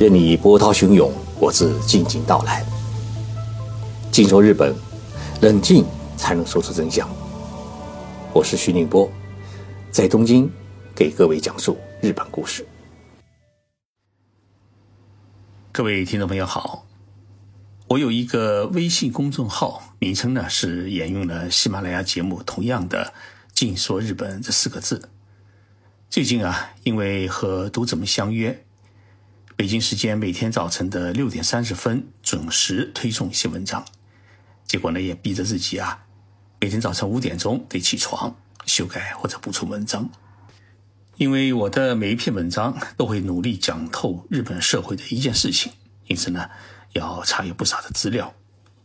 任你波涛汹涌，我自静静到来。静说日本，冷静才能说出真相。我是徐宁波，在东京给各位讲述日本故事。各位听众朋友好，我有一个微信公众号，名称呢是沿用了喜马拉雅节目同样的“静说日本”这四个字。最近啊，因为和读者们相约。北京时间每天早晨的六点三十分准时推送一些文章，结果呢也逼着自己啊，每天早晨五点钟得起床修改或者补充文章。因为我的每一篇文章都会努力讲透日本社会的一件事情，因此呢要查阅不少的资料，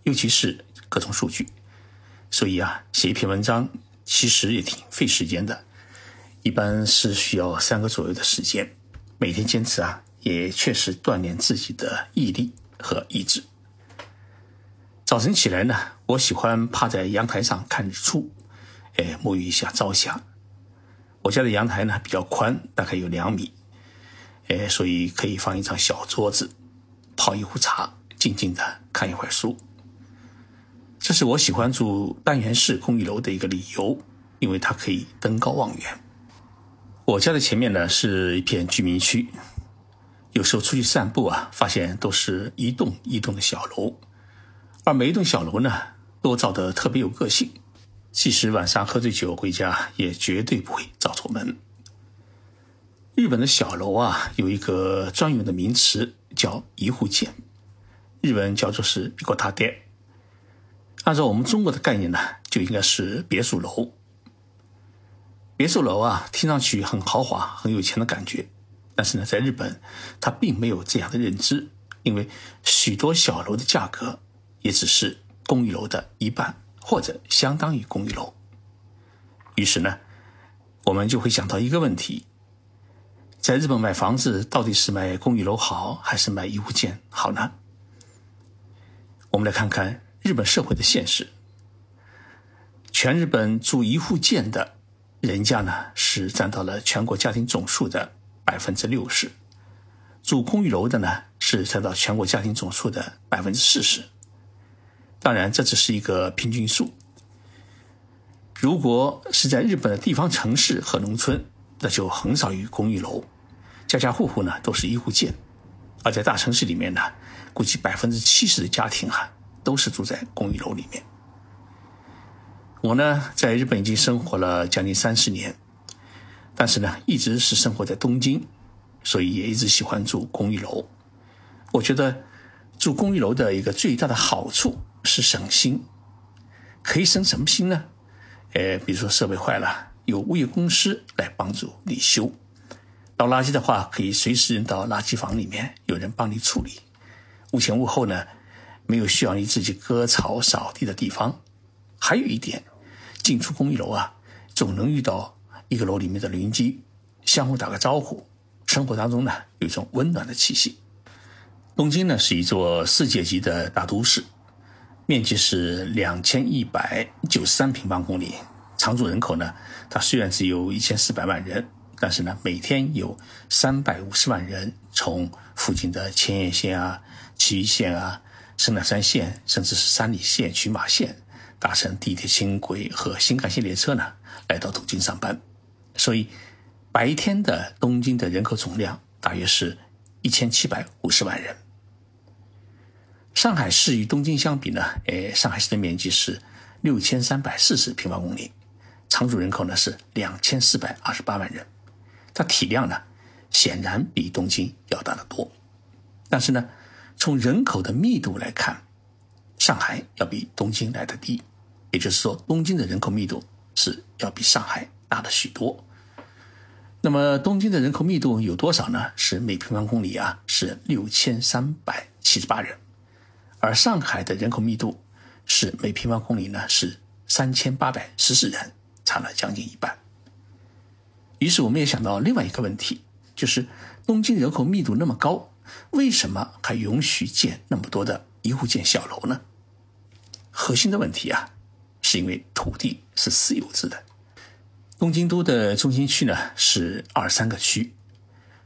尤其是各种数据。所以啊，写一篇文章其实也挺费时间的，一般是需要三个左右的时间，每天坚持啊。也确实锻炼自己的毅力和意志。早晨起来呢，我喜欢趴在阳台上看日出，哎，沐浴一下朝霞。我家的阳台呢比较宽，大概有两米，哎，所以可以放一张小桌子，泡一壶茶，静静的看一会儿书。这是我喜欢住单元式公寓楼的一个理由，因为它可以登高望远。我家的前面呢是一片居民区。有时候出去散步啊，发现都是一栋一栋的小楼，而每一栋小楼呢，都造得特别有个性。即使晚上喝醉酒回家，也绝对不会找错门。日本的小楼啊，有一个专用的名词叫一户建，日文叫做是一个塔店。按照我们中国的概念呢，就应该是别墅楼。别墅楼啊，听上去很豪华、很有钱的感觉。但是呢，在日本，他并没有这样的认知，因为许多小楼的价格也只是公寓楼的一半，或者相当于公寓楼。于是呢，我们就会想到一个问题：在日本买房子到底是买公寓楼好，还是买一户建好呢？我们来看看日本社会的现实。全日本住一户建的人家呢，是占到了全国家庭总数的。百分之六十，住公寓楼的呢是占到全国家庭总数的百分之四十。当然，这只是一个平均数。如果是在日本的地方城市和农村，那就很少有公寓楼，家家户户呢都是一户建；而在大城市里面呢，估计百分之七十的家庭哈都是住在公寓楼里面。我呢在日本已经生活了将近三十年。但是呢，一直是生活在东京，所以也一直喜欢住公寓楼。我觉得住公寓楼的一个最大的好处是省心，可以省什么心呢？呃，比如说设备坏了，有物业公司来帮助你修；倒垃圾的话，可以随时扔到垃圾房里面，有人帮你处理。屋前屋后呢，没有需要你自己割草扫地的地方。还有一点，进出公寓楼啊，总能遇到。一个楼里面的邻居相互打个招呼，生活当中呢有一种温暖的气息。东京呢是一座世界级的大都市，面积是两千一百九十三平方公里，常住人口呢它虽然只有一千四百万人，但是呢每天有三百五十万人从附近的千叶县啊、埼玉县啊、神奈川县，甚至是山梨县、群马县，搭乘地铁、轻轨和新干线列车呢来到东京上班。所以，白天的东京的人口总量大约是一千七百五十万人。上海市与东京相比呢，诶，上海市的面积是六千三百四十平方公里，常住人口呢是两千四百二十八万人，它体量呢显然比东京要大得多。但是呢，从人口的密度来看，上海要比东京来的低，也就是说，东京的人口密度是要比上海大的许多。那么东京的人口密度有多少呢？是每平方公里啊是六千三百七十八人，而上海的人口密度是每平方公里呢是三千八百十四人，差了将近一半。于是我们也想到另外一个问题，就是东京人口密度那么高，为什么还允许建那么多的一户建小楼呢？核心的问题啊，是因为土地是私有制的。东京都的中心区呢是二三个区，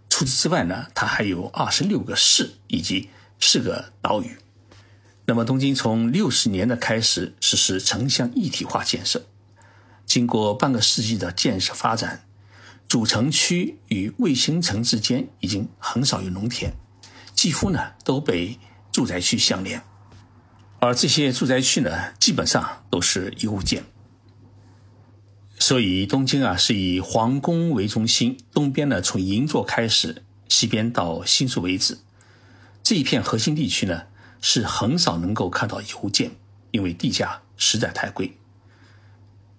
除此之外呢，它还有二十六个市以及四个岛屿。那么，东京从六十年的开始实施城乡一体化建设，经过半个世纪的建设发展，主城区与卫星城之间已经很少有农田，几乎呢都被住宅区相连，而这些住宅区呢，基本上都是一户建。所以，东京啊是以皇宫为中心，东边呢从银座开始，西边到新宿为止，这一片核心地区呢。是很少能够看到一户建，因为地价实在太贵。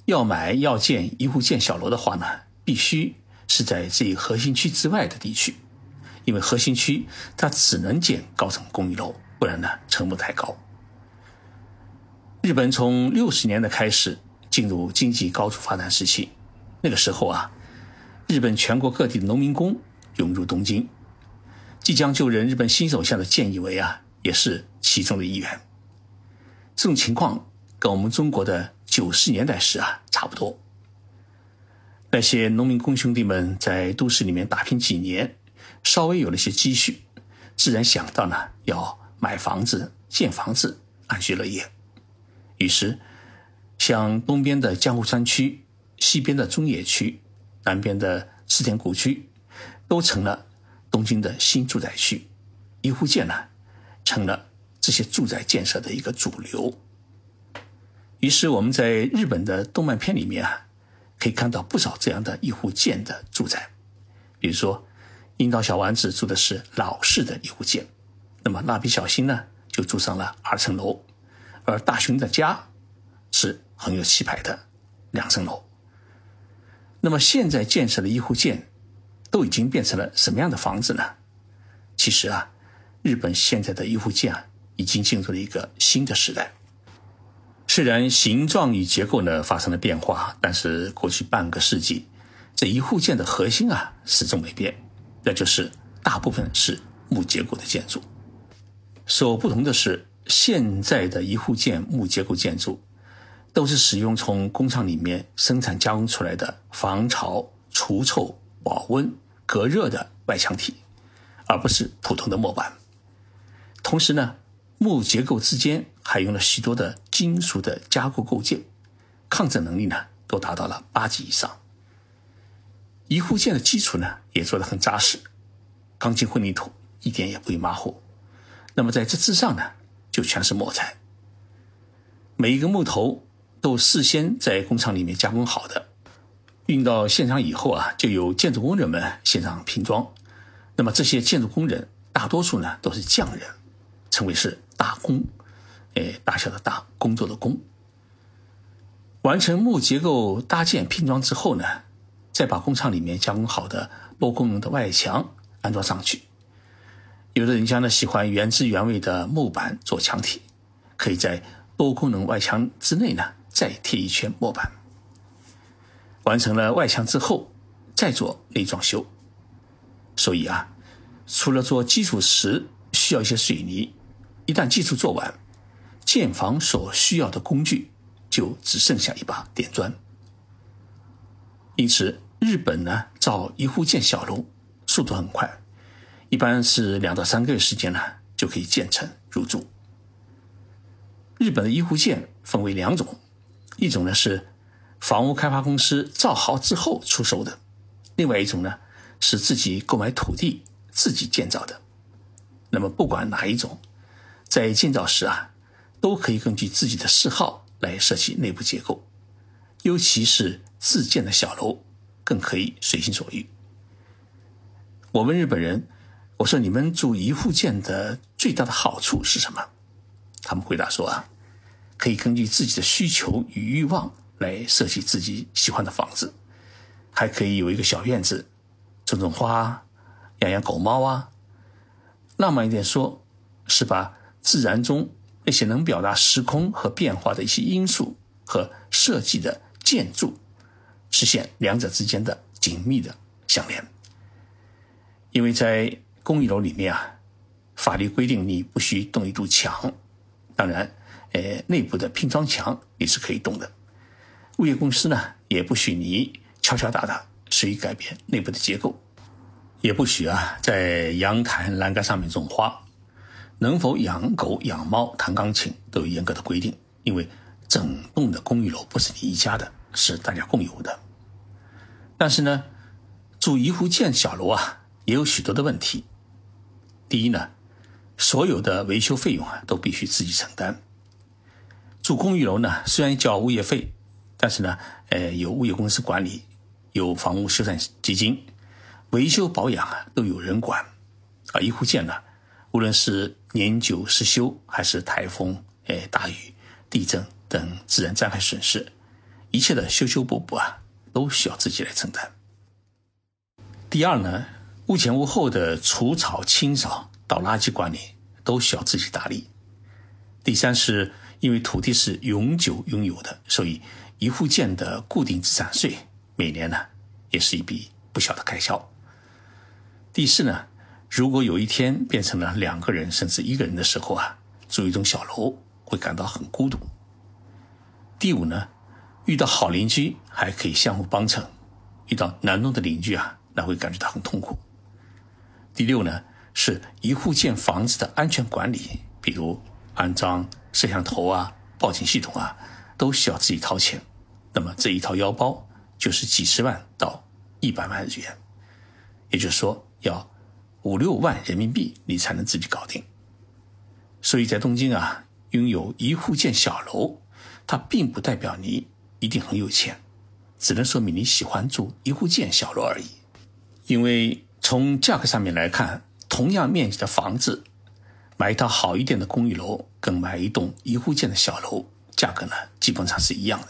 要买要建一户建小楼的话呢，必须是在这一核心区之外的地区，因为核心区它只能建高层公寓楼，不然呢成本太高。日本从六十年代开始进入经济高速发展时期，那个时候啊，日本全国各地的农民工涌入东京。即将就任日本新首相的菅义伟啊。也是其中的一员。这种情况跟我们中国的九十年代时啊差不多。那些农民工兄弟们在都市里面打拼几年，稍微有了些积蓄，自然想到呢要买房子、建房子、安居乐业。于是，像东边的江户川区、西边的中野区、南边的世田谷区，都成了东京的新住宅区。一户建呢。成了这些住宅建设的一个主流。于是我们在日本的动漫片里面啊，可以看到不少这样的一户建的住宅。比如说，樱桃小丸子住的是老式的一户建，那么蜡笔小新呢就住上了二层楼，而大雄的家是很有气派的两层楼。那么现在建设的一户建都已经变成了什么样的房子呢？其实啊。日本现在的一户建啊，已经进入了一个新的时代。虽然形状与结构呢发生了变化，但是过去半个世纪，这一户建的核心啊始终没变，那就是大部分是木结构的建筑。所不同的是，现在的一户建木结构建筑，都是使用从工厂里面生产加工出来的防潮、除臭、保温、隔热的外墙体，而不是普通的木板。同时呢，木结构之间还用了许多的金属的加固构件，抗震能力呢都达到了八级以上。一户建的基础呢也做得很扎实，钢筋混凝土一点也不会马虎。那么在这之上呢，就全是木材。每一个木头都事先在工厂里面加工好的，运到现场以后啊，就由建筑工人们现场拼装。那么这些建筑工人大多数呢都是匠人。称为是大工，哎，大小的大工作的工。完成木结构搭建拼装之后呢，再把工厂里面加工好的多功能的外墙安装上去。有的人家呢喜欢原汁原味的木板做墙体，可以在多功能外墙之内呢再贴一圈木板。完成了外墙之后，再做内装修。所以啊，除了做基础时需要一些水泥。一旦基础做完，建房所需要的工具就只剩下一把电砖。因此，日本呢造一户建小楼速度很快，一般是两到三个月时间呢就可以建成入住。日本的一户建分为两种，一种呢是房屋开发公司造好之后出售的，另外一种呢是自己购买土地自己建造的。那么不管哪一种。在建造时啊，都可以根据自己的嗜好来设计内部结构，尤其是自建的小楼，更可以随心所欲。我问日本人，我说你们住一户建的最大的好处是什么？他们回答说啊，可以根据自己的需求与欲望来设计自己喜欢的房子，还可以有一个小院子，种种花，养养狗猫啊。浪漫一点说，是把。自然中那些能表达时空和变化的一些因素和设计的建筑，实现两者之间的紧密的相连。因为在公寓楼里面啊，法律规定你不许动一堵墙，当然，呃，内部的拼装墙也是可以动的。物业公司呢，也不许你敲敲打打，随意改变内部的结构。也不许啊在阳台栏杆上面种花。能否养狗养猫弹钢琴都有严格的规定，因为整栋的公寓楼不是你一家的，是大家共有的。但是呢，住一户建小楼啊，也有许多的问题。第一呢，所有的维修费用啊都必须自己承担。住公寓楼呢，虽然交物业费，但是呢，呃，有物业公司管理，有房屋修缮基金，维修保养啊都有人管。啊，一户建呢。无论是年久失修，还是台风、哎大雨、地震等自然灾害损失，一切的修修补补啊，都需要自己来承担。第二呢，屋前屋后的除草、清扫、倒垃圾管理都需要自己打理。第三是因为土地是永久拥有的，所以一户建的固定资产税每年呢也是一笔不小的开销。第四呢。如果有一天变成了两个人甚至一个人的时候啊，住一栋小楼会感到很孤独。第五呢，遇到好邻居还可以相互帮衬，遇到难弄的邻居啊，那会感觉到很痛苦。第六呢，是一户建房子的安全管理，比如安装摄像头啊、报警系统啊，都需要自己掏钱。那么这一套腰包就是几十万到一百万日元，也就是说要。五六万人民币，你才能自己搞定。所以在东京啊，拥有一户建小楼，它并不代表你一定很有钱，只能说明你喜欢住一户建小楼而已。因为从价格上面来看，同样面积的房子，买一套好一点的公寓楼，跟买一栋一户建的小楼，价格呢基本上是一样的。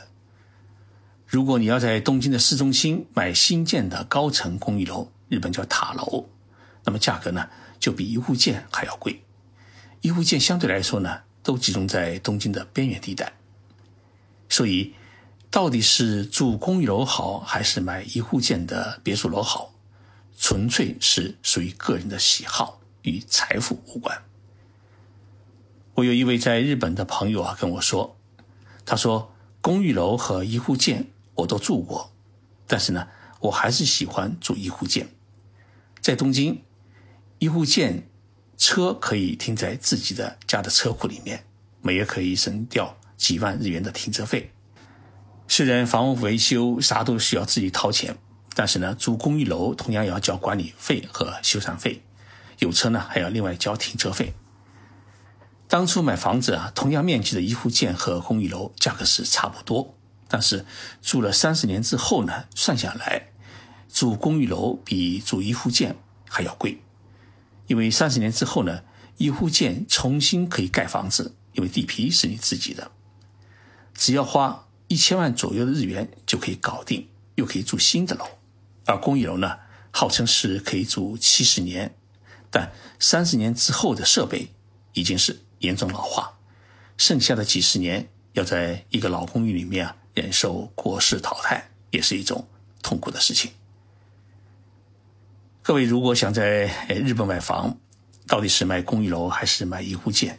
如果你要在东京的市中心买新建的高层公寓楼，日本叫塔楼。那么价格呢，就比一户建还要贵。一户建相对来说呢，都集中在东京的边缘地带。所以，到底是住公寓楼好，还是买一户建的别墅楼好，纯粹是属于个人的喜好，与财富无关。我有一位在日本的朋友啊，跟我说，他说公寓楼和一户建我都住过，但是呢，我还是喜欢住一户建，在东京。一户建，车可以停在自己的家的车库里面，每月可以省掉几万日元的停车费。虽然房屋维修啥都需要自己掏钱，但是呢，住公寓楼同样也要交管理费和修缮费，有车呢还要另外交停车费。当初买房子啊，同样面积的一户建和公寓楼价格是差不多，但是住了三十年之后呢，算下来，住公寓楼比住一户建还要贵。因为三十年之后呢，一户建重新可以盖房子，因为地皮是你自己的，只要花一千万左右的日元就可以搞定，又可以住新的楼。而公寓楼呢，号称是可以住七十年，但三十年之后的设备已经是严重老化，剩下的几十年要在一个老公寓里面啊忍受过世淘汰，也是一种痛苦的事情。各位如果想在日本买房，到底是买公寓楼还是买一户建？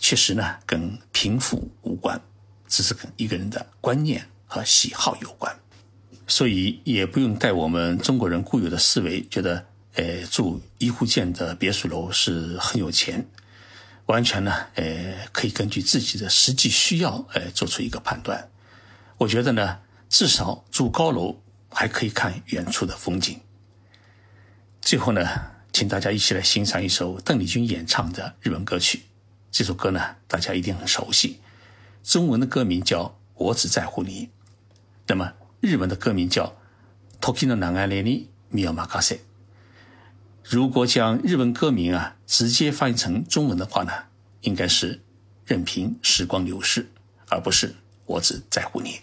确实呢，跟贫富无关，只是跟一个人的观念和喜好有关。所以也不用带我们中国人固有的思维，觉得呃住一户建的别墅楼是很有钱。完全呢，呃可以根据自己的实际需要，呃做出一个判断。我觉得呢，至少住高楼还可以看远处的风景。最后呢，请大家一起来欣赏一首邓丽君演唱的日文歌曲。这首歌呢，大家一定很熟悉，中文的歌名叫《我只在乎你》，那么日文的歌名叫《Toki no Nagare ni Mio Makase》。如果将日文歌名啊直接翻译成中文的话呢，应该是“任凭时光流逝”，而不是“我只在乎你”。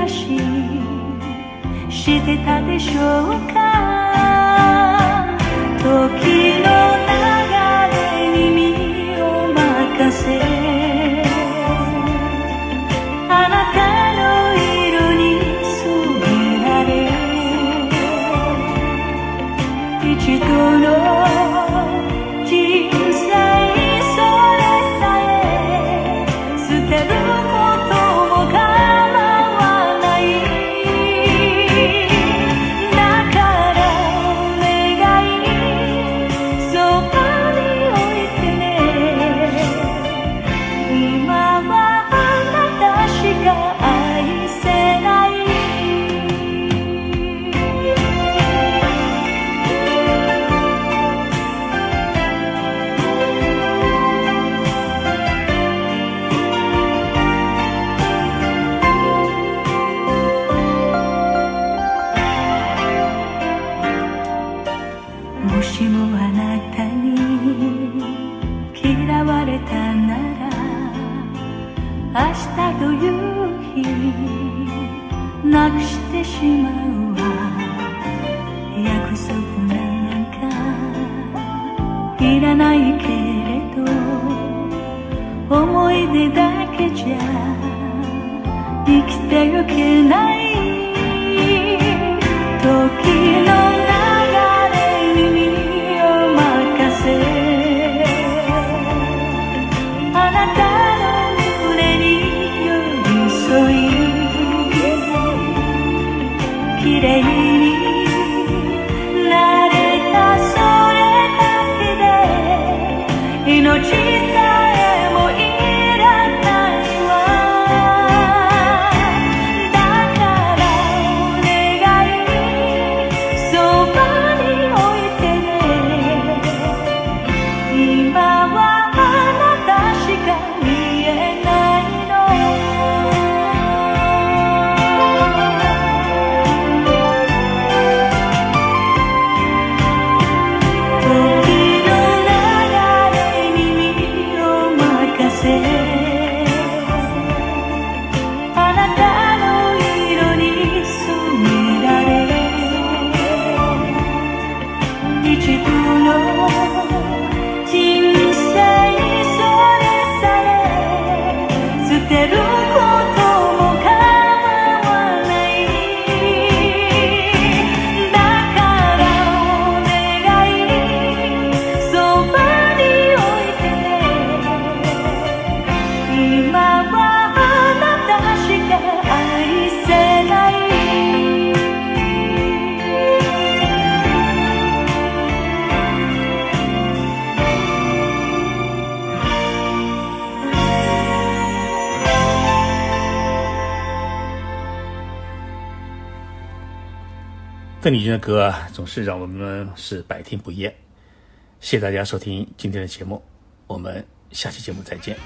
らししてたでしょうか？時の明日という日なくしてしまうわ。約束なんかいらないけれど思い出だけじゃ生きてゆけない時の you. 邓丽君的歌总是让我们是百听不厌，谢谢大家收听今天的节目，我们下期节目再见。